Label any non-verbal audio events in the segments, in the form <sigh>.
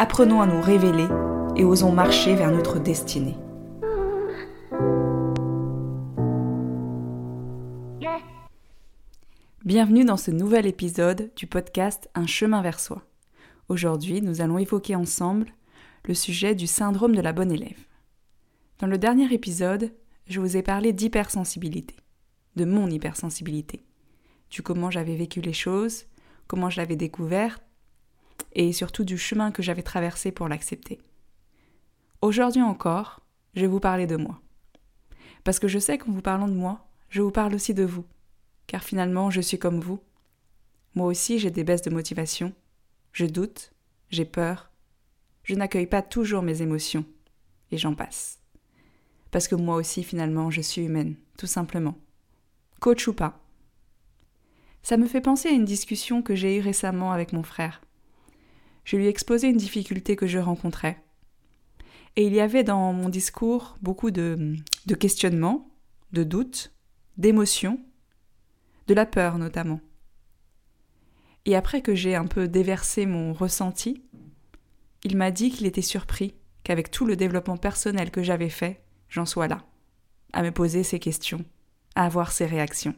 Apprenons à nous révéler et osons marcher vers notre destinée. Bienvenue dans ce nouvel épisode du podcast Un chemin vers soi. Aujourd'hui, nous allons évoquer ensemble le sujet du syndrome de la bonne élève. Dans le dernier épisode, je vous ai parlé d'hypersensibilité, de mon hypersensibilité, du comment j'avais vécu les choses, comment je l'avais découverte, et surtout du chemin que j'avais traversé pour l'accepter. Aujourd'hui encore, je vais vous parler de moi. Parce que je sais qu'en vous parlant de moi, je vous parle aussi de vous. Car finalement, je suis comme vous. Moi aussi, j'ai des baisses de motivation. Je doute, j'ai peur. Je n'accueille pas toujours mes émotions. Et j'en passe. Parce que moi aussi, finalement, je suis humaine, tout simplement. Coach ou pas. Ça me fait penser à une discussion que j'ai eue récemment avec mon frère. Je lui ai exposé une difficulté que je rencontrais. Et il y avait dans mon discours beaucoup de, de questionnements, de doutes, d'émotions, de la peur notamment. Et après que j'ai un peu déversé mon ressenti, il m'a dit qu'il était surpris qu'avec tout le développement personnel que j'avais fait, j'en sois là, à me poser ces questions, à avoir ces réactions.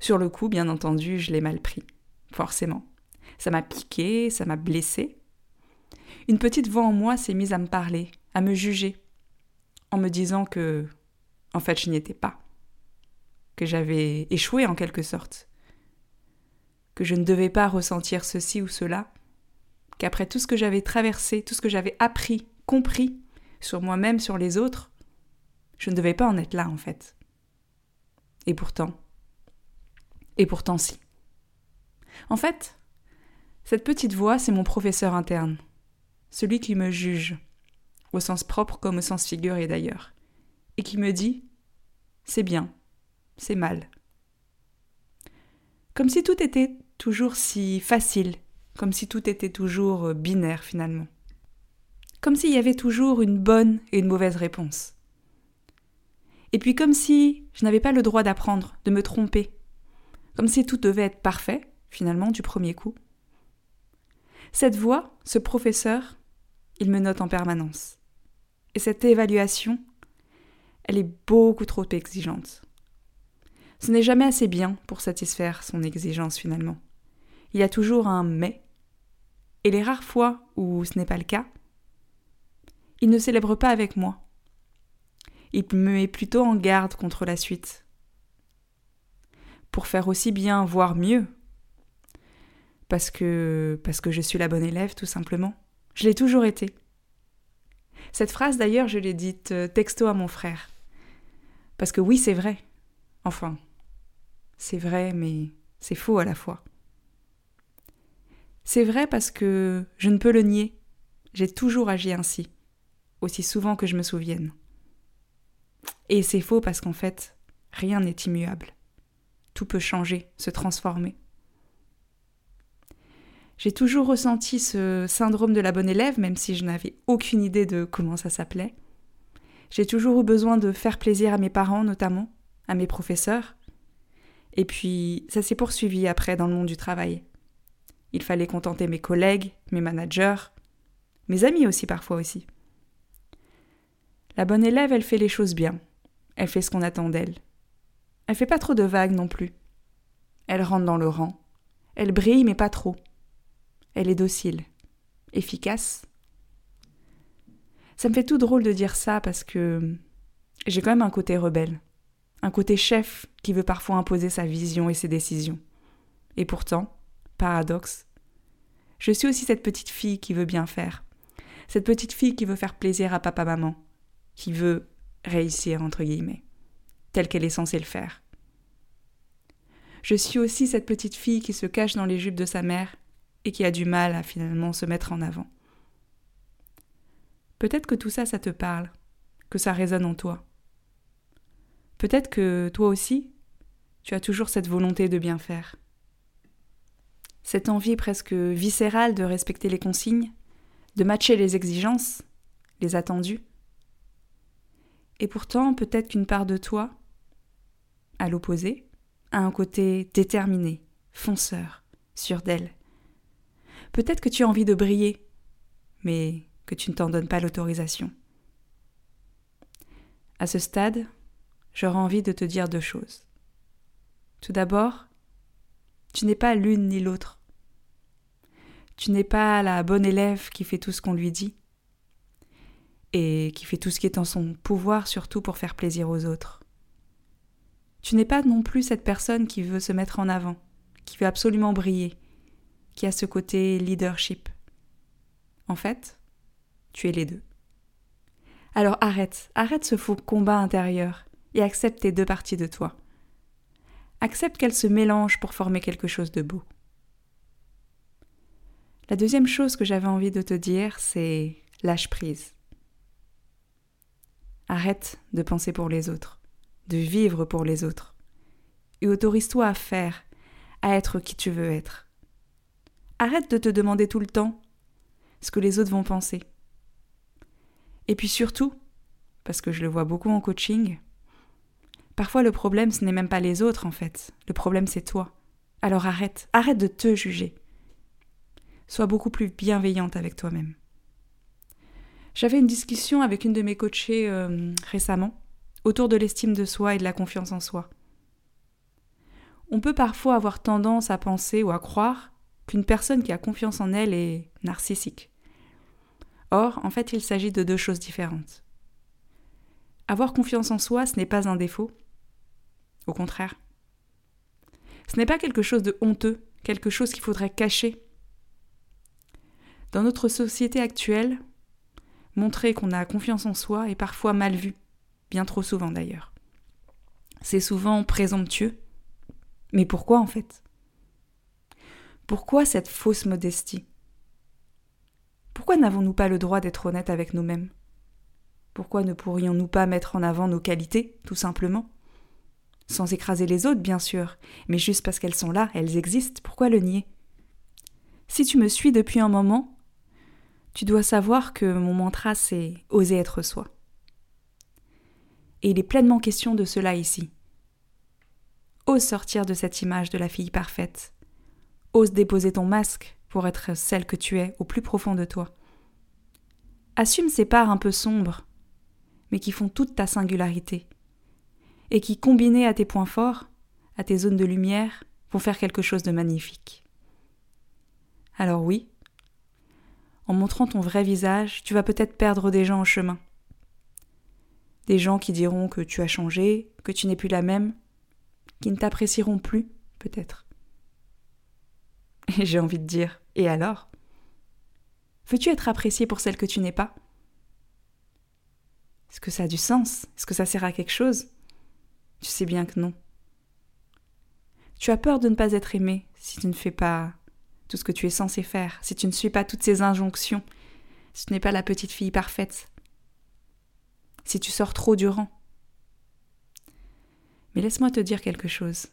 Sur le coup, bien entendu, je l'ai mal pris, forcément. Ça m'a piqué, ça m'a blessé. Une petite voix en moi s'est mise à me parler, à me juger, en me disant que, en fait, je n'y étais pas, que j'avais échoué en quelque sorte, que je ne devais pas ressentir ceci ou cela, qu'après tout ce que j'avais traversé, tout ce que j'avais appris, compris sur moi-même, sur les autres, je ne devais pas en être là en fait. Et pourtant, et pourtant si. En fait, cette petite voix, c'est mon professeur interne, celui qui me juge, au sens propre comme au sens figuré d'ailleurs, et qui me dit c'est bien, c'est mal. Comme si tout était toujours si facile, comme si tout était toujours euh, binaire finalement. Comme s'il y avait toujours une bonne et une mauvaise réponse. Et puis comme si je n'avais pas le droit d'apprendre, de me tromper, comme si tout devait être parfait, finalement, du premier coup. Cette voix, ce professeur, il me note en permanence. Et cette évaluation, elle est beaucoup trop exigeante. Ce n'est jamais assez bien pour satisfaire son exigence finalement. Il y a toujours un mais. Et les rares fois où ce n'est pas le cas, il ne célèbre pas avec moi. Il me met plutôt en garde contre la suite, pour faire aussi bien, voire mieux. Parce que, je suis la bonne élève, tout simplement. Je l'ai toujours été. Cette phrase, d'ailleurs, je l'ai dite euh, texto à mon frère. Parce que oui, c'est vrai. Enfin, c'est vrai, mais c'est faux à la fois. C'est vrai parce que je ne peux le nier. J'ai toujours agi ainsi, aussi souvent que je me souvienne. Et c'est faux parce qu'en fait, rien n'est immuable tout peut changer, se transformer. J'ai toujours ressenti ce syndrome de la bonne élève, même si je n'avais aucune idée de comment ça s'appelait. J'ai toujours eu besoin de faire plaisir à mes parents notamment, à mes professeurs. Et puis ça s'est poursuivi après dans le monde du travail. Il fallait contenter mes collègues, mes managers, mes amis aussi parfois aussi. La bonne élève, elle fait les choses bien. Elle fait ce qu'on attend d'elle. Elle fait pas trop de vagues non plus. Elle rentre dans le rang. Elle brille, mais pas trop. Elle est docile, efficace. Ça me fait tout drôle de dire ça parce que j'ai quand même un côté rebelle, un côté chef qui veut parfois imposer sa vision et ses décisions. Et pourtant, paradoxe, je suis aussi cette petite fille qui veut bien faire, cette petite fille qui veut faire plaisir à papa-maman, qui veut réussir entre guillemets telle qu'elle est censée le faire. Je suis aussi cette petite fille qui se cache dans les jupes de sa mère et qui a du mal à finalement se mettre en avant. Peut-être que tout ça, ça te parle, que ça résonne en toi. Peut-être que toi aussi, tu as toujours cette volonté de bien faire. Cette envie presque viscérale de respecter les consignes, de matcher les exigences, les attendus. Et pourtant, peut-être qu'une part de toi, à l'opposé, a un côté déterminé, fonceur, sûr d'elle. Peut-être que tu as envie de briller, mais que tu ne t'en donnes pas l'autorisation. À ce stade, j'aurais envie de te dire deux choses. Tout d'abord, tu n'es pas l'une ni l'autre. Tu n'es pas la bonne élève qui fait tout ce qu'on lui dit et qui fait tout ce qui est en son pouvoir surtout pour faire plaisir aux autres. Tu n'es pas non plus cette personne qui veut se mettre en avant, qui veut absolument briller, qui a ce côté leadership. En fait, tu es les deux. Alors arrête, arrête ce faux combat intérieur et accepte tes deux parties de toi. Accepte qu'elles se mélangent pour former quelque chose de beau. La deuxième chose que j'avais envie de te dire, c'est lâche prise. Arrête de penser pour les autres, de vivre pour les autres, et autorise-toi à faire, à être qui tu veux être. Arrête de te demander tout le temps ce que les autres vont penser. Et puis surtout, parce que je le vois beaucoup en coaching, parfois le problème ce n'est même pas les autres en fait, le problème c'est toi. Alors arrête, arrête de te juger. Sois beaucoup plus bienveillante avec toi-même. J'avais une discussion avec une de mes coachées euh, récemment autour de l'estime de soi et de la confiance en soi. On peut parfois avoir tendance à penser ou à croire qu'une personne qui a confiance en elle est narcissique. Or, en fait, il s'agit de deux choses différentes. Avoir confiance en soi, ce n'est pas un défaut. Au contraire. Ce n'est pas quelque chose de honteux, quelque chose qu'il faudrait cacher. Dans notre société actuelle, montrer qu'on a confiance en soi est parfois mal vu, bien trop souvent d'ailleurs. C'est souvent présomptueux. Mais pourquoi en fait? Pourquoi cette fausse modestie? Pourquoi n'avons-nous pas le droit d'être honnêtes avec nous-mêmes? Pourquoi ne pourrions-nous pas mettre en avant nos qualités, tout simplement? Sans écraser les autres, bien sûr, mais juste parce qu'elles sont là, elles existent, pourquoi le nier? Si tu me suis depuis un moment, tu dois savoir que mon mantra c'est oser être soi. Et il est pleinement question de cela ici. Ose sortir de cette image de la fille parfaite. Ose déposer ton masque pour être celle que tu es au plus profond de toi. Assume ces parts un peu sombres, mais qui font toute ta singularité, et qui, combinées à tes points forts, à tes zones de lumière, vont faire quelque chose de magnifique. Alors oui, en montrant ton vrai visage, tu vas peut-être perdre des gens au chemin. Des gens qui diront que tu as changé, que tu n'es plus la même, qui ne t'apprécieront plus, peut-être. <laughs> Et j'ai envie de dire, et alors? Veux-tu être apprécié pour celle que tu n'es pas? Est-ce que ça a du sens? Est-ce que ça sert à quelque chose? Tu sais bien que non. Tu as peur de ne pas être aimé si tu ne fais pas tout ce que tu es censé faire, si tu ne suis pas toutes ces injonctions, si tu n'es pas la petite fille parfaite, si tu sors trop du rang. Mais laisse-moi te dire quelque chose.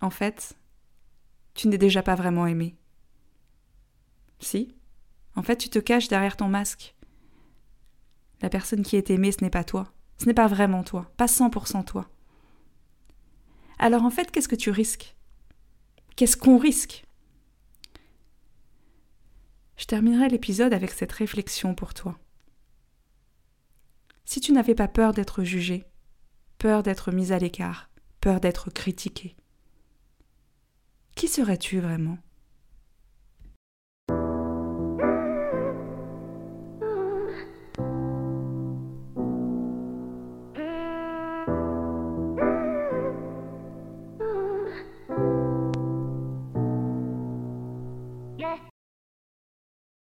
En fait, tu n'es déjà pas vraiment aimé. Si En fait, tu te caches derrière ton masque. La personne qui est aimée, ce n'est pas toi. Ce n'est pas vraiment toi, pas 100% toi. Alors en fait, qu'est-ce que tu risques? Qu'est-ce qu'on risque? Je terminerai l'épisode avec cette réflexion pour toi. Si tu n'avais pas peur d'être jugé, peur d'être mis à l'écart, peur d'être critiqué, qui serais-tu vraiment?